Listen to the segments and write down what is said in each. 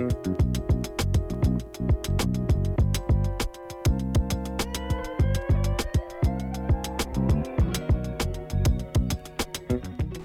thank you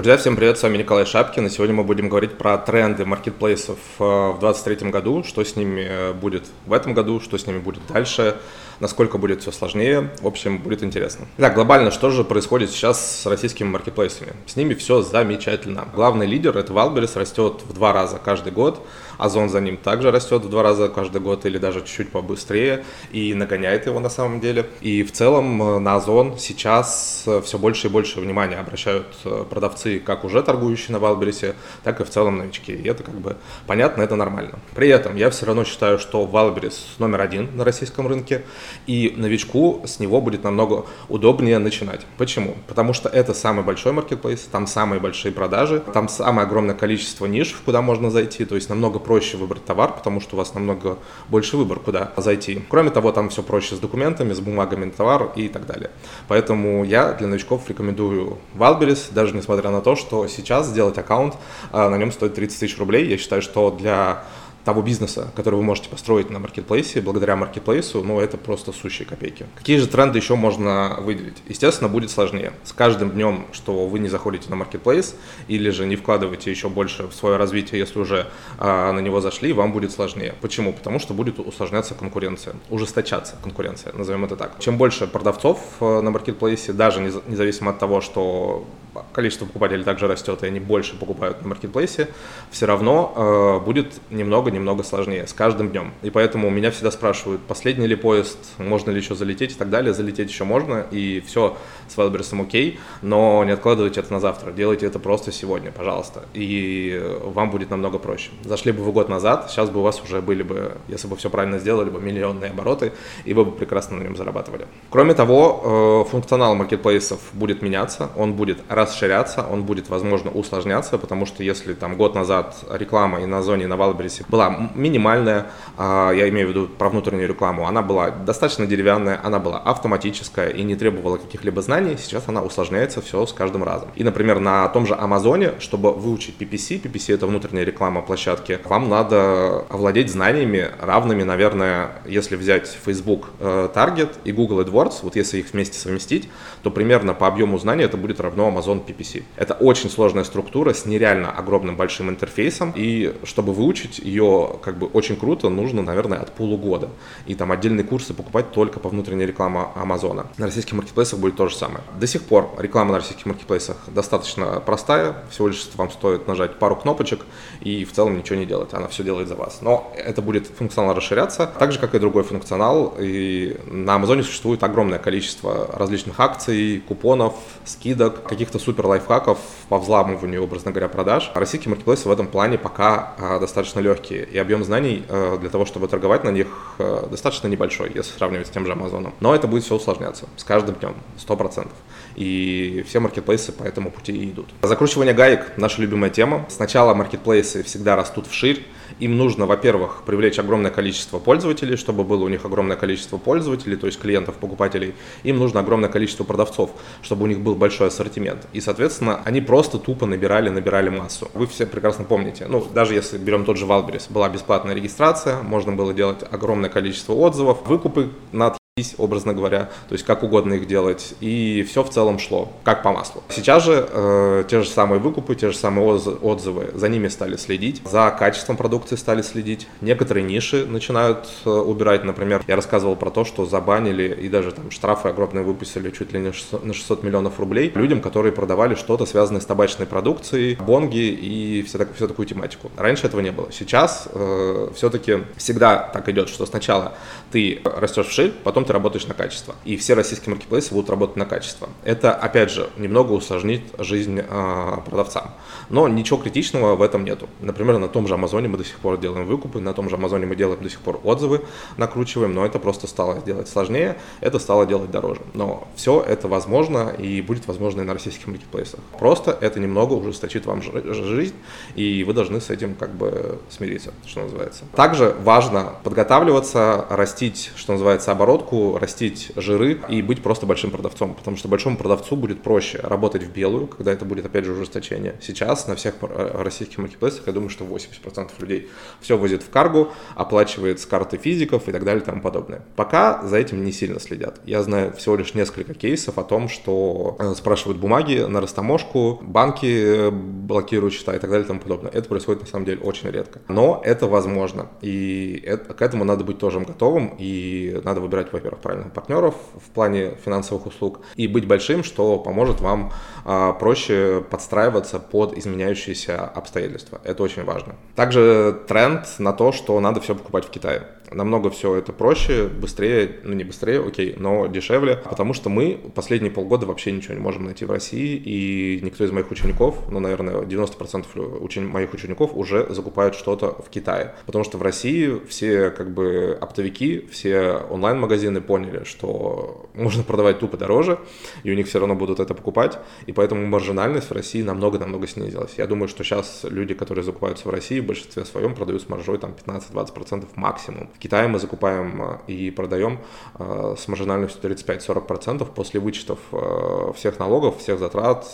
Друзья, всем привет, с вами Николай Шапкин, и сегодня мы будем говорить про тренды маркетплейсов э, в 2023 году, что с ними э, будет в этом году, что с ними будет дальше, насколько будет все сложнее. В общем, будет интересно. Итак, глобально, что же происходит сейчас с российскими маркетплейсами? С ними все замечательно. Главный лидер, это Wildberries, растет в два раза каждый год. Озон за ним также растет в два раза каждый год или даже чуть-чуть побыстрее и нагоняет его на самом деле. И в целом э, на Озон сейчас все больше и больше внимания обращают э, продавцы, как уже торгующие на Wildberries, так и в целом новички. И это как бы понятно, это нормально. При этом я все равно считаю, что Wildberries номер один на российском рынке, и новичку с него будет намного удобнее начинать. Почему? Потому что это самый большой маркетплейс, там самые большие продажи, там самое огромное количество ниш, куда можно зайти, то есть намного проще выбрать товар, потому что у вас намного больше выбор, куда зайти. Кроме того, там все проще с документами, с бумагами на товар и так далее. Поэтому я для новичков рекомендую Wildberries, даже несмотря на то, что сейчас сделать аккаунт а, на нем стоит 30 тысяч рублей. Я считаю, что для того бизнеса, который вы можете построить на маркетплейсе, благодаря маркетплейсу, ну, это просто сущие копейки. Какие же тренды еще можно выделить? Естественно, будет сложнее. С каждым днем, что вы не заходите на маркетплейс или же не вкладываете еще больше в свое развитие, если уже а, на него зашли, вам будет сложнее. Почему? Потому что будет усложняться конкуренция, ужесточаться конкуренция, назовем это так. Чем больше продавцов э, на маркетплейсе, даже независимо от того, что количество покупателей также растет, и они больше покупают на маркетплейсе, все равно э, будет немного-немного сложнее с каждым днем. И поэтому меня всегда спрашивают, последний ли поезд, можно ли еще залететь и так далее. Залететь еще можно, и все с Wildberries окей, но не откладывайте это на завтра, делайте это просто сегодня, пожалуйста, и вам будет намного проще. Зашли бы вы год назад, сейчас бы у вас уже были бы, если бы все правильно сделали, бы миллионные обороты, и вы бы прекрасно на нем зарабатывали. Кроме того, э, функционал маркетплейсов будет меняться, он будет расширяться, он будет, возможно, усложняться, потому что если там год назад реклама и на зоне, и на Валбересе была минимальная, а, я имею в виду про внутреннюю рекламу, она была достаточно деревянная, она была автоматическая и не требовала каких-либо знаний, сейчас она усложняется все с каждым разом. И, например, на том же Амазоне, чтобы выучить PPC, PPC это внутренняя реклама площадки, вам надо овладеть знаниями равными, наверное, если взять Facebook э, Target и Google AdWords, вот если их вместе совместить, то примерно по объему знаний это будет равно Amazon Amazon PPC. Это очень сложная структура с нереально огромным большим интерфейсом, и чтобы выучить ее как бы очень круто, нужно, наверное, от полугода. И там отдельные курсы покупать только по внутренней рекламе Амазона. На российских маркетплейсах будет то же самое. До сих пор реклама на российских маркетплейсах достаточно простая, всего лишь вам стоит нажать пару кнопочек и в целом ничего не делать, она все делает за вас. Но это будет функционал расширяться, так же, как и другой функционал, и на Амазоне существует огромное количество различных акций, купонов, скидок, каких-то супер лайфхаков по взламыванию, образно говоря, продаж. Российские маркетплейсы в этом плане пока а, достаточно легкие, и объем знаний а, для того, чтобы торговать на них, а, достаточно небольшой, если сравнивать с тем же Амазоном. Но это будет все усложняться с каждым днем, 100%. И все маркетплейсы по этому пути и идут. Закручивание гаек – наша любимая тема. Сначала маркетплейсы всегда растут вширь, им нужно, во-первых, привлечь огромное количество пользователей, чтобы было у них огромное количество пользователей, то есть клиентов, покупателей. Им нужно огромное количество продавцов, чтобы у них был большой ассортимент. И, соответственно, они просто тупо набирали, набирали массу. Вы все прекрасно помните, ну, даже если берем тот же Wildberries, была бесплатная регистрация, можно было делать огромное количество отзывов, выкупы на образно говоря, то есть как угодно их делать, и все в целом шло, как по маслу. Сейчас же э, те же самые выкупы, те же самые отзывы, за ними стали следить, за качеством продукции стали следить, некоторые ниши начинают э, убирать, например, я рассказывал про то, что забанили и даже там штрафы огромные выпустили чуть ли не 600, на 600 миллионов рублей людям, которые продавали что-то связанное с табачной продукцией, бонги и все, так, всю такую тематику. Раньше этого не было. Сейчас э, все-таки всегда так идет, что сначала ты растешь в потом ты работаешь на качество. И все российские маркетплейсы будут работать на качество. Это, опять же, немного усложнит жизнь э, продавцам. Но ничего критичного в этом нету. Например, на том же Амазоне мы до сих пор делаем выкупы, на том же Амазоне мы делаем до сих пор отзывы, накручиваем, но это просто стало делать сложнее, это стало делать дороже. Но все это возможно и будет возможно и на российских маркетплейсах. Просто это немного ужесточит вам жизнь, и вы должны с этим как бы смириться, что называется. Также важно подготавливаться, растить, что называется, оборотку растить жиры и быть просто большим продавцом, потому что большому продавцу будет проще работать в белую, когда это будет, опять же, ужесточение. Сейчас на всех э, российских маркетплейсах, я думаю, что 80% людей все возит в каргу, оплачивает с карты физиков и так далее и тому подобное. Пока за этим не сильно следят. Я знаю всего лишь несколько кейсов о том, что э, спрашивают бумаги на растаможку, банки э, блокируют счета и так далее и тому подобное. Это происходит на самом деле очень редко. Но это возможно. И это, к этому надо быть тоже готовым. И надо выбирать, во-первых, правильных партнеров в плане финансовых услуг. И быть большим, что поможет вам а, проще подстраиваться под изменяющиеся обстоятельства. Это очень важно. Также тренд на то, что надо все покупать в Китае намного все это проще, быстрее, ну не быстрее, окей, но дешевле, потому что мы последние полгода вообще ничего не можем найти в России, и никто из моих учеников, ну, наверное, 90% учени- моих учеников уже закупают что-то в Китае, потому что в России все как бы оптовики, все онлайн-магазины поняли, что можно продавать тупо дороже, и у них все равно будут это покупать, и поэтому маржинальность в России намного-намного снизилась. Я думаю, что сейчас люди, которые закупаются в России, в большинстве своем продают с маржой там 15-20% максимум. Китае мы закупаем э, и продаем э, с маржинальностью 35-40% после вычетов э, всех налогов, всех затрат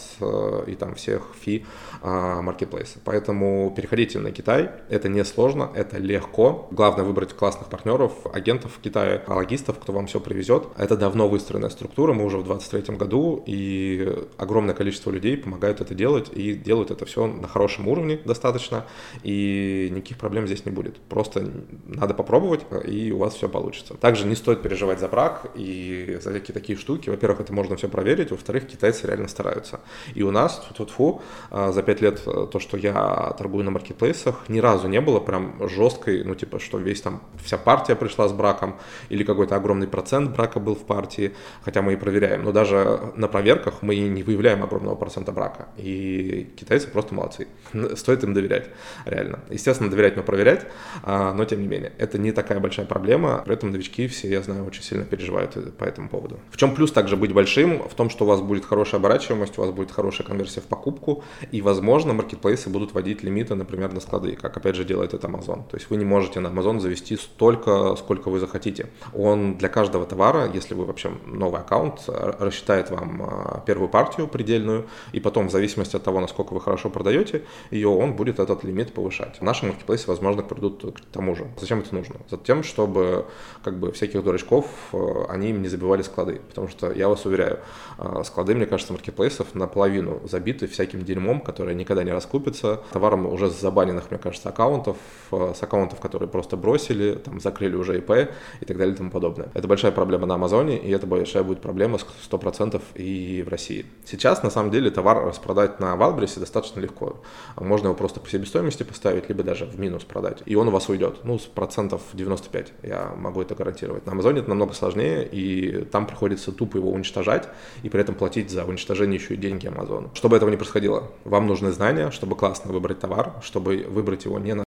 и там всех фи маркетплейса. Поэтому переходите на Китай, это не сложно, это легко. Главное выбрать классных партнеров, агентов в Китае, логистов, кто вам все привезет. Это давно выстроенная структура, мы уже в 23 году, и огромное количество людей помогают это делать, и делают это все на хорошем уровне достаточно, и никаких проблем здесь не будет. Просто надо попробовать, попробовать, и у вас все получится. Также не стоит переживать за брак и за всякие такие штуки. Во-первых, это можно все проверить, во-вторых, китайцы реально стараются. И у нас, тут фу за пять лет э, то, что я торгую на маркетплейсах, ни разу не было прям жесткой, ну типа, что весь там, вся партия пришла с браком, или какой-то огромный процент брака был в партии, хотя мы и проверяем. Но даже на проверках мы не выявляем огромного процента брака. И китайцы просто молодцы. Стоит им доверять, реально. Естественно, доверять, но проверять, а, но тем не менее. Это не такая большая проблема. При этом новички все, я знаю, очень сильно переживают по этому поводу. В чем плюс также быть большим? В том, что у вас будет хорошая оборачиваемость, у вас будет хорошая конверсия в покупку, и, возможно, маркетплейсы будут вводить лимиты, например, на склады, как, опять же, делает это Amazon. То есть вы не можете на Amazon завести столько, сколько вы захотите. Он для каждого товара, если вы вообще новый аккаунт, рассчитает вам а, первую партию предельную, и потом, в зависимости от того, насколько вы хорошо продаете ее, он будет этот лимит повышать. Наши маркетплейсы, возможно, придут к тому же. Зачем это нужно? За тем, чтобы как бы всяких дурачков, э, они им не забивали склады. Потому что, я вас уверяю, э, склады, мне кажется, маркетплейсов наполовину забиты всяким дерьмом, которое никогда не раскупится, товаром уже с забаненных, мне кажется, аккаунтов, э, с аккаунтов, которые просто бросили, там, закрыли уже ИП и так далее и тому подобное. Это большая проблема на Амазоне, и это большая будет проблема 100% и в России. Сейчас, на самом деле, товар распродать на Валбрисе достаточно легко. Можно его просто по себестоимости поставить, либо даже в минус продать, и он у вас уйдет. Ну, с процентов 95, я могу это гарантировать. На Амазоне это намного сложнее, и там приходится тупо его уничтожать, и при этом платить за уничтожение еще и деньги Амазону. Чтобы этого не происходило, вам нужны знания, чтобы классно выбрать товар, чтобы выбрать его не на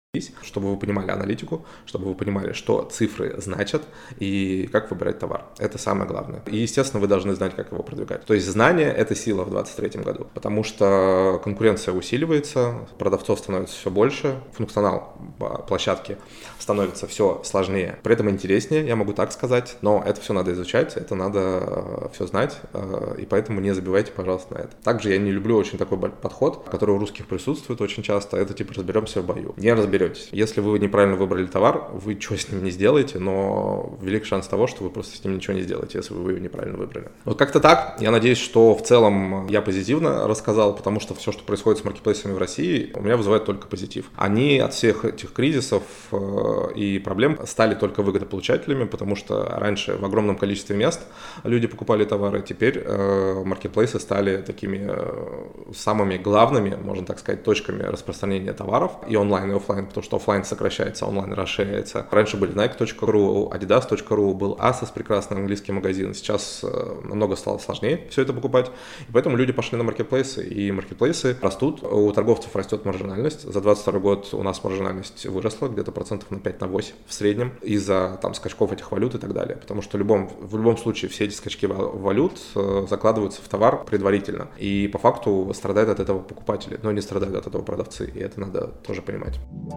чтобы вы понимали аналитику, чтобы вы понимали, что цифры значат и как выбирать товар. Это самое главное. И, естественно, вы должны знать, как его продвигать. То есть знание — это сила в 2023 году, потому что конкуренция усиливается, продавцов становится все больше, функционал площадки становится все сложнее. При этом интереснее, я могу так сказать, но это все надо изучать, это надо э, все знать, э, и поэтому не забивайте, пожалуйста, на это. Также я не люблю очень такой подход, который у русских присутствует очень часто, это типа разберемся в бою. Не разберемся разберетесь. Если вы неправильно выбрали товар, вы что с ним не сделаете, но велик шанс того, что вы просто с ним ничего не сделаете, если вы его неправильно выбрали. Вот как-то так. Я надеюсь, что в целом я позитивно рассказал, потому что все, что происходит с маркетплейсами в России, у меня вызывает только позитив. Они от всех этих кризисов э, и проблем стали только выгодополучателями, потому что раньше в огромном количестве мест люди покупали товары, теперь э, маркетплейсы стали такими э, самыми главными, можно так сказать, точками распространения товаров и онлайн, и офлайн потому что офлайн сокращается, онлайн расширяется. Раньше были Nike.ru, Adidas.ru, был Asos, прекрасный английский магазин. Сейчас э, намного стало сложнее все это покупать, и поэтому люди пошли на маркетплейсы, и маркетплейсы растут, у торговцев растет маржинальность. За 22 год у нас маржинальность выросла где-то процентов на 5 на 8 в среднем из-за там скачков этих валют и так далее, потому что в любом, в любом случае все эти скачки валют э, закладываются в товар предварительно, и по факту страдают от этого покупатели, но не страдают от этого продавцы, и это надо тоже понимать.